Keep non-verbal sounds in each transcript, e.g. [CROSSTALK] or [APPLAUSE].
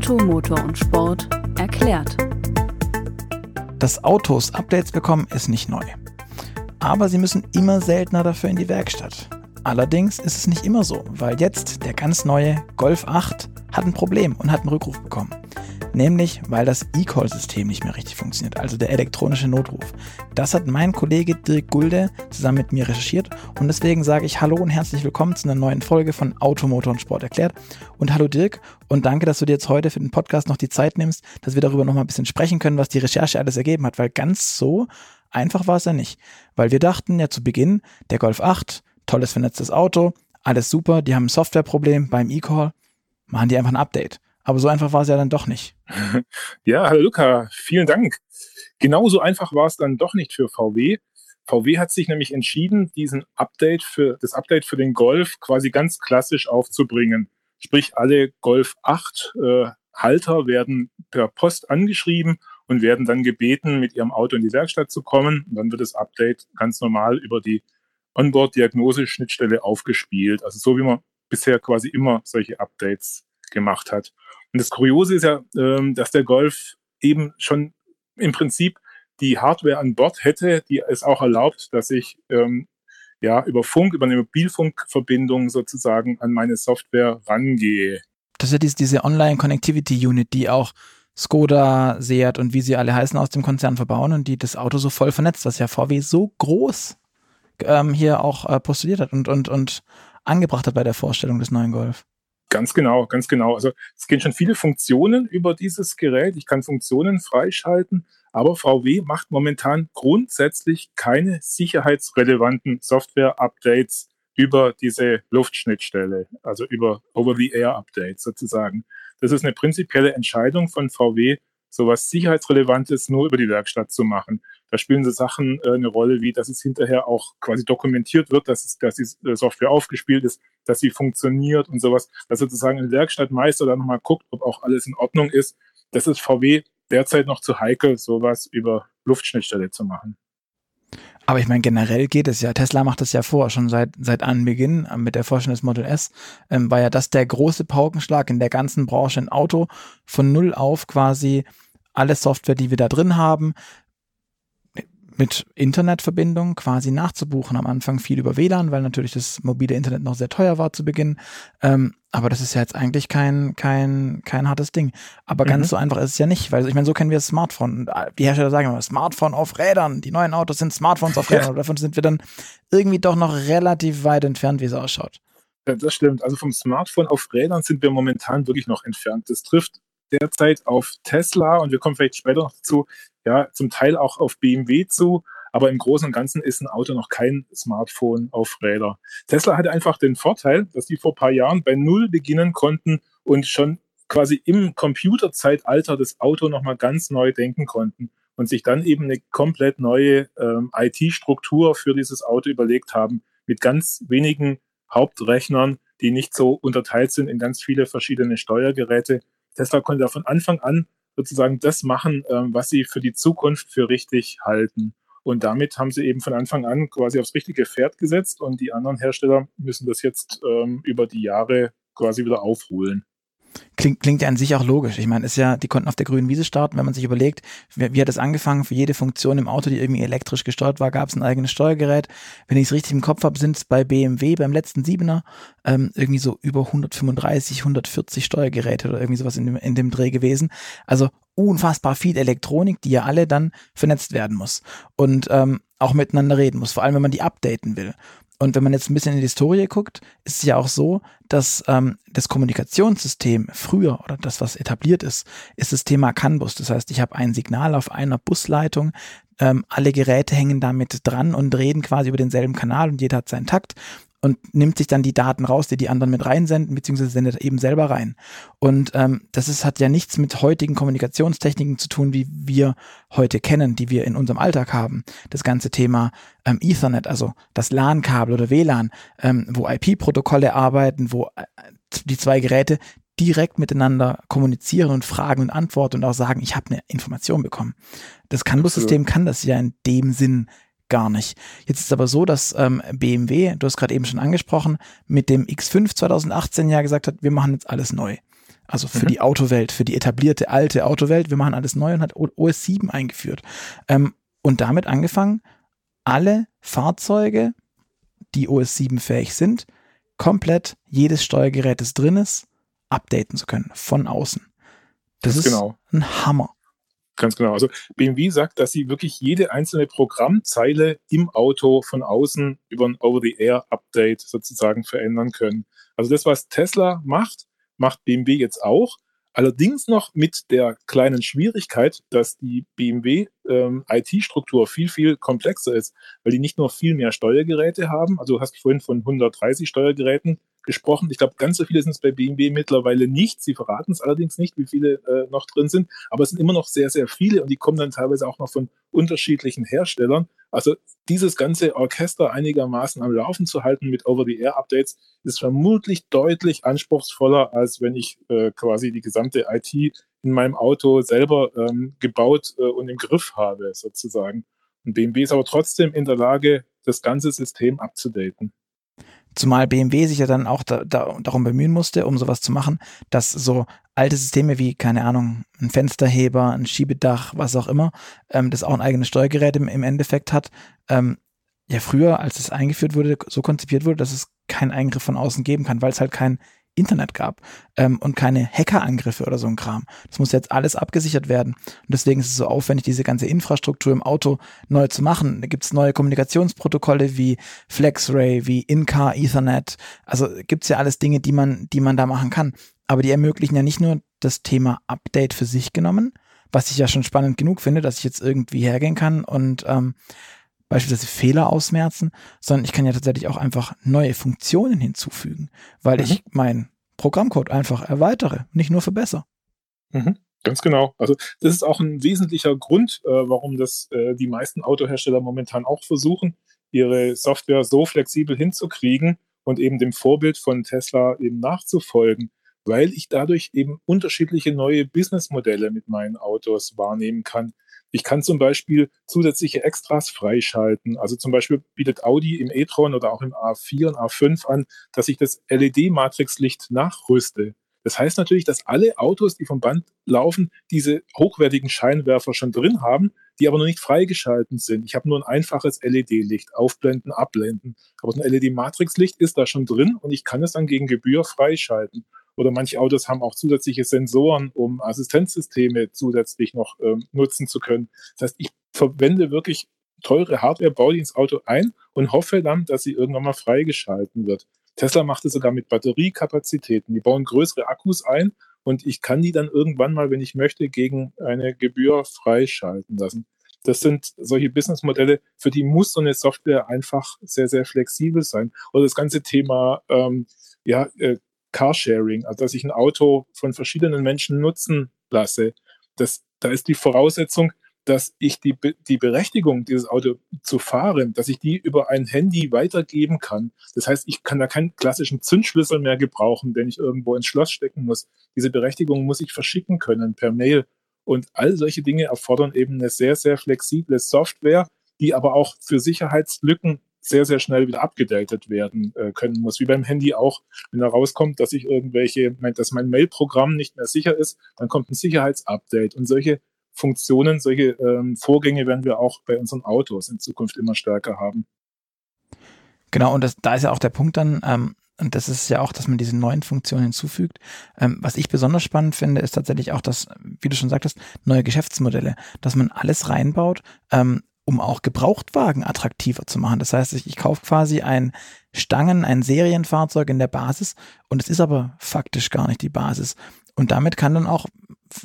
Auto, Motor und Sport erklärt. Dass Autos Updates bekommen, ist nicht neu. Aber sie müssen immer seltener dafür in die Werkstatt. Allerdings ist es nicht immer so, weil jetzt der ganz neue Golf 8 hat ein Problem und hat einen Rückruf bekommen. Nämlich, weil das E-Call-System nicht mehr richtig funktioniert, also der elektronische Notruf. Das hat mein Kollege Dirk Gulde zusammen mit mir recherchiert und deswegen sage ich Hallo und herzlich willkommen zu einer neuen Folge von Automotor und Sport erklärt. Und hallo Dirk und danke, dass du dir jetzt heute für den Podcast noch die Zeit nimmst, dass wir darüber nochmal ein bisschen sprechen können, was die Recherche alles ergeben hat, weil ganz so einfach war es ja nicht. Weil wir dachten ja zu Beginn, der Golf 8, tolles vernetztes Auto, alles super, die haben ein Softwareproblem beim E-Call, machen die einfach ein Update. Aber so einfach war es ja dann doch nicht. [LAUGHS] Ja, hallo Luca, vielen Dank. Genauso einfach war es dann doch nicht für VW. VW hat sich nämlich entschieden, diesen Update für das Update für den Golf quasi ganz klassisch aufzubringen. Sprich, alle Golf 8 äh, Halter werden per Post angeschrieben und werden dann gebeten, mit ihrem Auto in die Werkstatt zu kommen. Und dann wird das Update ganz normal über die Onboard-Diagnose-Schnittstelle aufgespielt. Also so wie man bisher quasi immer solche Updates gemacht hat. Und das Kuriose ist ja, ähm, dass der Golf eben schon im Prinzip die Hardware an Bord hätte, die es auch erlaubt, dass ich ähm, ja über Funk, über eine Mobilfunkverbindung sozusagen an meine Software rangehe. Das ist ja diese, diese Online-Connectivity-Unit, die auch Skoda, Seat und wie sie alle heißen aus dem Konzern verbauen und die das Auto so voll vernetzt, was ja VW so groß ähm, hier auch äh, postuliert hat und, und, und angebracht hat bei der Vorstellung des neuen Golf. Ganz genau, ganz genau. Also es gehen schon viele Funktionen über dieses Gerät. Ich kann Funktionen freischalten, aber VW macht momentan grundsätzlich keine sicherheitsrelevanten Software-Updates über diese Luftschnittstelle, also über Over-the-Air-Updates sozusagen. Das ist eine prinzipielle Entscheidung von VW, sowas Sicherheitsrelevantes nur über die Werkstatt zu machen. Da spielen so Sachen äh, eine Rolle, wie dass es hinterher auch quasi dokumentiert wird, dass, es, dass die äh, Software aufgespielt ist, dass sie funktioniert und sowas, dass sozusagen ein Werkstattmeister dann nochmal guckt, ob auch alles in Ordnung ist. Das ist VW derzeit noch zu heikel, sowas über Luftschnittstelle zu machen. Aber ich meine, generell geht es ja. Tesla macht das ja vor, schon seit, seit Anbeginn äh, mit der Vorstellung des Model S, ähm, war ja das der große Paukenschlag in der ganzen Branche, ein Auto von null auf quasi alle Software, die wir da drin haben, mit Internetverbindung quasi nachzubuchen. Am Anfang viel über WLAN, weil natürlich das mobile Internet noch sehr teuer war zu Beginn. Ähm, aber das ist ja jetzt eigentlich kein, kein, kein hartes Ding. Aber mhm. ganz so einfach ist es ja nicht, weil ich meine, so kennen wir das Smartphone. Die Hersteller sagen immer, Smartphone auf Rädern. Die neuen Autos sind Smartphones auf [LAUGHS] Rädern. Ja. Davon sind wir dann irgendwie doch noch relativ weit entfernt, wie es ausschaut. Ja, das stimmt. Also vom Smartphone auf Rädern sind wir momentan wirklich noch entfernt. Das trifft derzeit auf Tesla und wir kommen vielleicht später noch dazu, ja, zum Teil auch auf BMW zu. Aber im Großen und Ganzen ist ein Auto noch kein Smartphone auf Räder. Tesla hatte einfach den Vorteil, dass die vor ein paar Jahren bei Null beginnen konnten und schon quasi im Computerzeitalter das Auto nochmal ganz neu denken konnten und sich dann eben eine komplett neue ähm, IT-Struktur für dieses Auto überlegt haben, mit ganz wenigen Hauptrechnern, die nicht so unterteilt sind in ganz viele verschiedene Steuergeräte. Tesla konnte da von Anfang an sozusagen das machen, ähm, was sie für die Zukunft für richtig halten. Und damit haben sie eben von Anfang an quasi aufs richtige Pferd gesetzt und die anderen Hersteller müssen das jetzt ähm, über die Jahre quasi wieder aufholen. Klingt, klingt ja an sich auch logisch. Ich meine, ist ja, die konnten auf der grünen Wiese starten, wenn man sich überlegt, wie, wie hat es angefangen? Für jede Funktion im Auto, die irgendwie elektrisch gesteuert war, gab es ein eigenes Steuergerät. Wenn ich es richtig im Kopf habe, sind es bei BMW beim letzten Siebener ähm, irgendwie so über 135, 140 Steuergeräte oder irgendwie sowas in dem, in dem Dreh gewesen. Also unfassbar viel Elektronik, die ja alle dann vernetzt werden muss und ähm, auch miteinander reden muss, vor allem wenn man die updaten will. Und wenn man jetzt ein bisschen in die Historie guckt, ist es ja auch so, dass ähm, das Kommunikationssystem früher oder das, was etabliert ist, ist das Thema CAN-Bus. Das heißt, ich habe ein Signal auf einer Busleitung, ähm, alle Geräte hängen damit dran und reden quasi über denselben Kanal und jeder hat seinen Takt und nimmt sich dann die Daten raus, die die anderen mit reinsenden, beziehungsweise sendet eben selber rein. Und ähm, das ist, hat ja nichts mit heutigen Kommunikationstechniken zu tun, wie wir heute kennen, die wir in unserem Alltag haben. Das ganze Thema ähm, Ethernet, also das LAN-Kabel oder WLAN, ähm, wo IP-Protokolle arbeiten, wo äh, die zwei Geräte direkt miteinander kommunizieren und fragen und antworten und auch sagen, ich habe eine Information bekommen. Das CAN-Bus-System kann das ja in dem Sinn gar nicht. Jetzt ist es aber so, dass ähm, BMW, du hast gerade eben schon angesprochen, mit dem X5 2018 ja gesagt hat, wir machen jetzt alles neu. Also für mhm. die Autowelt, für die etablierte alte Autowelt. Wir machen alles neu und hat OS 7 eingeführt. Ähm, und damit angefangen, alle Fahrzeuge, die OS 7 fähig sind, komplett jedes Steuergerät, das drin ist, updaten zu können von außen. Das Ganz ist genau. ein Hammer. Ganz genau. Also BMW sagt, dass sie wirklich jede einzelne Programmzeile im Auto von außen über ein Over-the-Air-Update sozusagen verändern können. Also das, was Tesla macht, macht BMW jetzt auch. Allerdings noch mit der kleinen Schwierigkeit, dass die BMW ähm, viel, viel komplexer ist, weil die nicht nur viel mehr Steuergeräte haben, also du hast vorhin von 130 Steuergeräten gesprochen. Ich glaube, ganz so viele sind es bei BMW mittlerweile nicht. Sie verraten es allerdings nicht, wie viele äh, noch drin sind, aber es sind immer noch sehr, sehr viele und die kommen dann teilweise auch noch von unterschiedlichen Herstellern. Also dieses ganze Orchester einigermaßen am Laufen zu halten mit Over-the-Air-Updates ist vermutlich deutlich anspruchsvoller, als wenn ich äh, quasi die gesamte IT in meinem Auto selber ähm, gebaut äh, und im Griff habe, sozusagen. Und BMW ist aber trotzdem in der Lage, das ganze System abzudaten. Zumal BMW sich ja dann auch da, da, darum bemühen musste, um sowas zu machen, dass so alte Systeme wie, keine Ahnung, ein Fensterheber, ein Schiebedach, was auch immer, ähm, das auch ein eigenes Steuergerät im, im Endeffekt hat, ähm, ja früher, als es eingeführt wurde, so konzipiert wurde, dass es keinen Eingriff von außen geben kann, weil es halt kein Internet gab ähm, und keine Hackerangriffe oder so ein Kram. Das muss jetzt alles abgesichert werden. Und deswegen ist es so aufwendig, diese ganze Infrastruktur im Auto neu zu machen. Da gibt es neue Kommunikationsprotokolle wie FlexRay, wie In-Car Ethernet. Also gibt es ja alles Dinge, die man, die man da machen kann. Aber die ermöglichen ja nicht nur das Thema Update für sich genommen, was ich ja schon spannend genug finde, dass ich jetzt irgendwie hergehen kann und ähm, beispielsweise Fehler ausmerzen, sondern ich kann ja tatsächlich auch einfach neue Funktionen hinzufügen, weil mhm. ich meinen Programmcode einfach erweitere, nicht nur verbessere. Mhm. Ganz genau. Also das ist auch ein wesentlicher Grund, äh, warum das äh, die meisten Autohersteller momentan auch versuchen, ihre Software so flexibel hinzukriegen und eben dem Vorbild von Tesla eben nachzufolgen, weil ich dadurch eben unterschiedliche neue Businessmodelle mit meinen Autos wahrnehmen kann. Ich kann zum Beispiel zusätzliche Extras freischalten. Also zum Beispiel bietet Audi im e-tron oder auch im A4 und A5 an, dass ich das LED-Matrixlicht nachrüste. Das heißt natürlich, dass alle Autos, die vom Band laufen, diese hochwertigen Scheinwerfer schon drin haben, die aber noch nicht freigeschalten sind. Ich habe nur ein einfaches LED-Licht, aufblenden, abblenden. Aber ein LED-Matrixlicht ist da schon drin und ich kann es dann gegen Gebühr freischalten. Oder manche Autos haben auch zusätzliche Sensoren, um Assistenzsysteme zusätzlich noch ähm, nutzen zu können. Das heißt, ich verwende wirklich teure Hardware, baue die ins Auto ein und hoffe dann, dass sie irgendwann mal freigeschalten wird. Tesla macht es sogar mit Batteriekapazitäten. Die bauen größere Akkus ein und ich kann die dann irgendwann mal, wenn ich möchte, gegen eine Gebühr freischalten lassen. Das sind solche Businessmodelle, für die muss so eine Software einfach sehr, sehr flexibel sein. Oder das ganze Thema ähm, ja, äh, Carsharing, also dass ich ein Auto von verschiedenen Menschen nutzen lasse. Das, da ist die Voraussetzung, dass ich die, die Berechtigung, dieses Auto zu fahren, dass ich die über ein Handy weitergeben kann. Das heißt, ich kann da keinen klassischen Zündschlüssel mehr gebrauchen, den ich irgendwo ins Schloss stecken muss. Diese Berechtigung muss ich verschicken können per Mail. Und all solche Dinge erfordern eben eine sehr, sehr flexible Software, die aber auch für Sicherheitslücken sehr, sehr schnell wieder abgedatet werden äh, können muss. Wie beim Handy auch, wenn da rauskommt, dass ich irgendwelche, dass mein Mail-Programm nicht mehr sicher ist, dann kommt ein Sicherheitsupdate. Und solche Funktionen, solche ähm, Vorgänge werden wir auch bei unseren Autos in Zukunft immer stärker haben. Genau, und das, da ist ja auch der Punkt dann, ähm, und das ist ja auch, dass man diese neuen Funktionen hinzufügt. Ähm, was ich besonders spannend finde, ist tatsächlich auch das, wie du schon sagtest, neue Geschäftsmodelle, dass man alles reinbaut, ähm, um auch Gebrauchtwagen attraktiver zu machen. Das heißt, ich, ich kaufe quasi ein Stangen, ein Serienfahrzeug in der Basis und es ist aber faktisch gar nicht die Basis. Und damit kann dann auch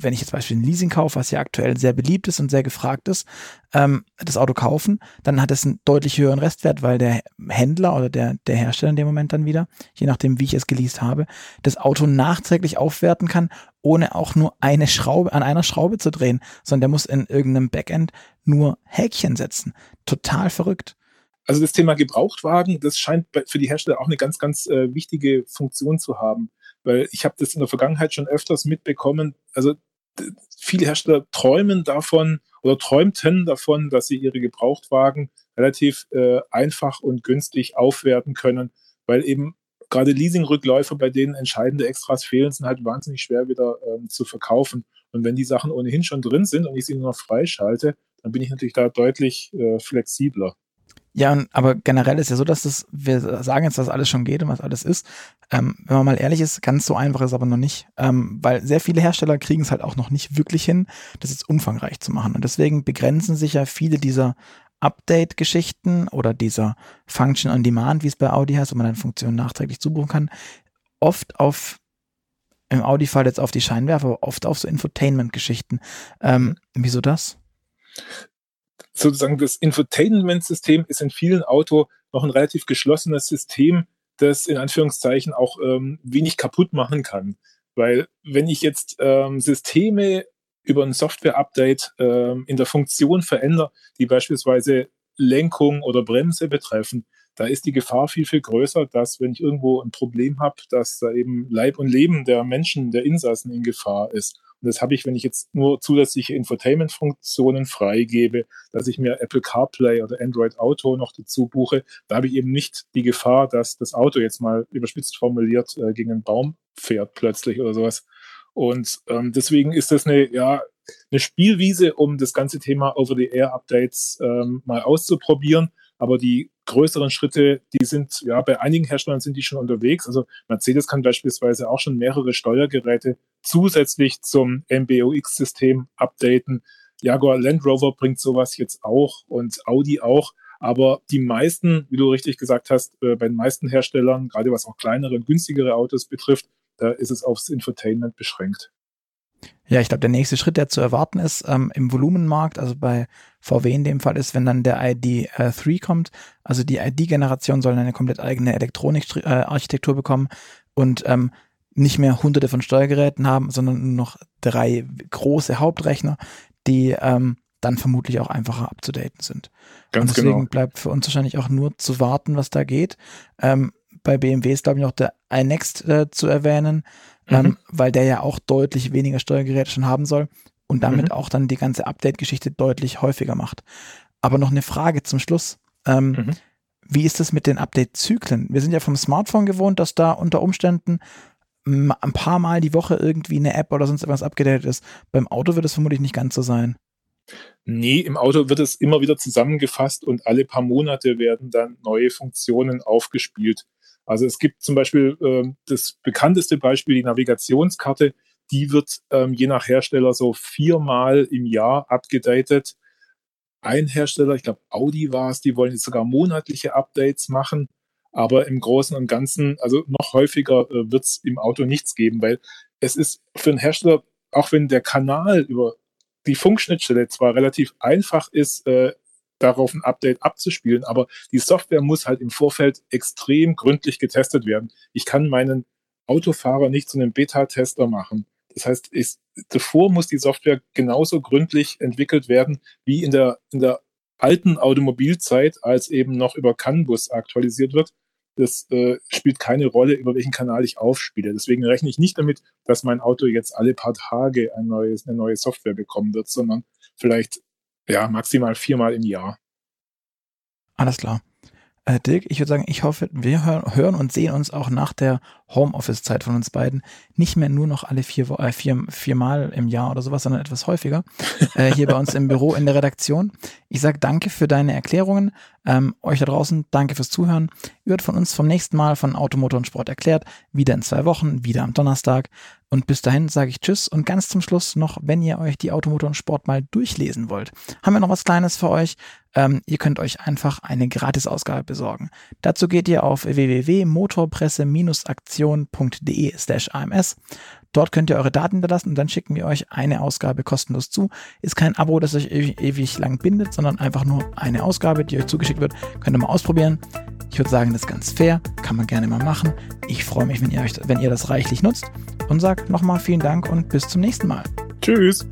wenn ich jetzt beispielsweise ein Leasing kaufe, was ja aktuell sehr beliebt ist und sehr gefragt ist, ähm, das Auto kaufen, dann hat es einen deutlich höheren Restwert, weil der Händler oder der, der Hersteller in dem Moment dann wieder, je nachdem, wie ich es geleast habe, das Auto nachträglich aufwerten kann, ohne auch nur eine Schraube, an einer Schraube zu drehen, sondern der muss in irgendeinem Backend nur Häkchen setzen. Total verrückt. Also das Thema Gebrauchtwagen, das scheint für die Hersteller auch eine ganz, ganz äh, wichtige Funktion zu haben weil ich habe das in der Vergangenheit schon öfters mitbekommen. Also viele Hersteller träumen davon oder träumten davon, dass sie ihre Gebrauchtwagen relativ äh, einfach und günstig aufwerten können, weil eben gerade Leasingrückläufer, bei denen entscheidende Extras fehlen, sind halt wahnsinnig schwer wieder ähm, zu verkaufen. Und wenn die Sachen ohnehin schon drin sind und ich sie nur noch freischalte, dann bin ich natürlich da deutlich äh, flexibler. Ja, aber generell ist ja so, dass das, wir sagen jetzt, was alles schon geht und was alles ist. Ähm, wenn man mal ehrlich ist, ganz so einfach ist aber noch nicht, ähm, weil sehr viele Hersteller kriegen es halt auch noch nicht wirklich hin, das jetzt umfangreich zu machen. Und deswegen begrenzen sich ja viele dieser Update-Geschichten oder dieser Function on Demand, wie es bei Audi heißt, wo man dann Funktionen nachträglich zubuchen kann, oft auf im Audi-Fall jetzt auf die Scheinwerfer, oft auf so Infotainment-Geschichten. Ähm, wieso das? sozusagen das Infotainment-System ist in vielen Autos noch ein relativ geschlossenes System, das in Anführungszeichen auch ähm, wenig kaputt machen kann. Weil wenn ich jetzt ähm, Systeme über ein Software-Update ähm, in der Funktion verändere, die beispielsweise Lenkung oder Bremse betreffen, da ist die Gefahr viel, viel größer, dass wenn ich irgendwo ein Problem habe, dass da eben Leib und Leben der Menschen, der Insassen in Gefahr ist. Und das habe ich, wenn ich jetzt nur zusätzliche Infotainment-Funktionen freigebe, dass ich mir Apple CarPlay oder Android Auto noch dazu buche, da habe ich eben nicht die Gefahr, dass das Auto jetzt mal überspitzt formuliert äh, gegen einen Baum fährt plötzlich oder sowas. Und ähm, deswegen ist das eine, ja, eine Spielwiese, um das ganze Thema Over-the-Air-Updates ähm, mal auszuprobieren. Aber die größeren Schritte, die sind, ja, bei einigen Herstellern sind die schon unterwegs. Also Mercedes kann beispielsweise auch schon mehrere Steuergeräte zusätzlich zum MBOX-System updaten. Jaguar Land Rover bringt sowas jetzt auch und Audi auch. Aber die meisten, wie du richtig gesagt hast, äh, bei den meisten Herstellern, gerade was auch kleinere und günstigere Autos betrifft, da ist es aufs Infotainment beschränkt. Ja, ich glaube, der nächste Schritt, der zu erwarten ist ähm, im Volumenmarkt, also bei VW in dem Fall ist, wenn dann der ID3 äh, kommt, also die ID-Generation soll eine komplett eigene Elektronik-Architektur äh, bekommen und ähm, nicht mehr hunderte von Steuergeräten haben, sondern nur noch drei große Hauptrechner, die ähm, dann vermutlich auch einfacher abzudaten sind. Ganz und deswegen genau. bleibt für uns wahrscheinlich auch nur zu warten, was da geht. Ähm, bei BMW ist, glaube ich, noch der iNext äh, zu erwähnen, ähm, mhm. weil der ja auch deutlich weniger Steuergeräte schon haben soll und damit mhm. auch dann die ganze Update-Geschichte deutlich häufiger macht. Aber noch eine Frage zum Schluss. Ähm, mhm. Wie ist es mit den Update-Zyklen? Wir sind ja vom Smartphone gewohnt, dass da unter Umständen ein paar Mal die Woche irgendwie eine App oder sonst etwas abgedatet ist. Beim Auto wird es vermutlich nicht ganz so sein. Nee, im Auto wird es immer wieder zusammengefasst und alle paar Monate werden dann neue Funktionen aufgespielt. Also es gibt zum Beispiel äh, das bekannteste Beispiel, die Navigationskarte, die wird ähm, je nach Hersteller so viermal im Jahr abgedatet. Ein Hersteller, ich glaube Audi war es, die wollen jetzt sogar monatliche Updates machen. Aber im Großen und Ganzen, also noch häufiger äh, wird es im Auto nichts geben, weil es ist für einen Hersteller, auch wenn der Kanal über die Funkschnittstelle zwar relativ einfach ist, äh, darauf ein Update abzuspielen, aber die Software muss halt im Vorfeld extrem gründlich getestet werden. Ich kann meinen Autofahrer nicht zu einem Beta-Tester machen. Das heißt, ich, davor muss die Software genauso gründlich entwickelt werden wie in der, in der alten Automobilzeit, als eben noch über CAN-Bus aktualisiert wird das äh, spielt keine Rolle, über welchen Kanal ich aufspiele. Deswegen rechne ich nicht damit, dass mein Auto jetzt alle paar Tage ein neues, eine neue Software bekommen wird, sondern vielleicht ja maximal viermal im Jahr. Alles klar. Äh, Dirk, ich würde sagen, ich hoffe, wir hören, hören und sehen uns auch nach der Homeoffice-Zeit von uns beiden nicht mehr nur noch alle vier, äh, vier, viermal im Jahr oder sowas, sondern etwas häufiger [LAUGHS] äh, hier bei uns im Büro in der Redaktion. Ich sage danke für deine Erklärungen. Ähm, euch da draußen, danke fürs Zuhören. Ihr hört von uns vom nächsten Mal von Automotor und Sport erklärt. Wieder in zwei Wochen, wieder am Donnerstag. Und bis dahin sage ich Tschüss und ganz zum Schluss noch, wenn ihr euch die Automotor und Sport mal durchlesen wollt, haben wir noch was Kleines für euch. Ähm, ihr könnt euch einfach eine Gratisausgabe besorgen. Dazu geht ihr auf www.motorpresse-aktion.de slash AMS. Dort könnt ihr eure Daten hinterlassen und dann schicken wir euch eine Ausgabe kostenlos zu. Ist kein Abo, das euch ewig, ewig lang bindet, sondern einfach nur eine Ausgabe, die euch zugeschickt wird. Könnt ihr mal ausprobieren. Ich würde sagen, das ist ganz fair, kann man gerne mal machen. Ich freue mich, wenn ihr, euch, wenn ihr das reichlich nutzt und sage nochmal vielen Dank und bis zum nächsten Mal. Tschüss.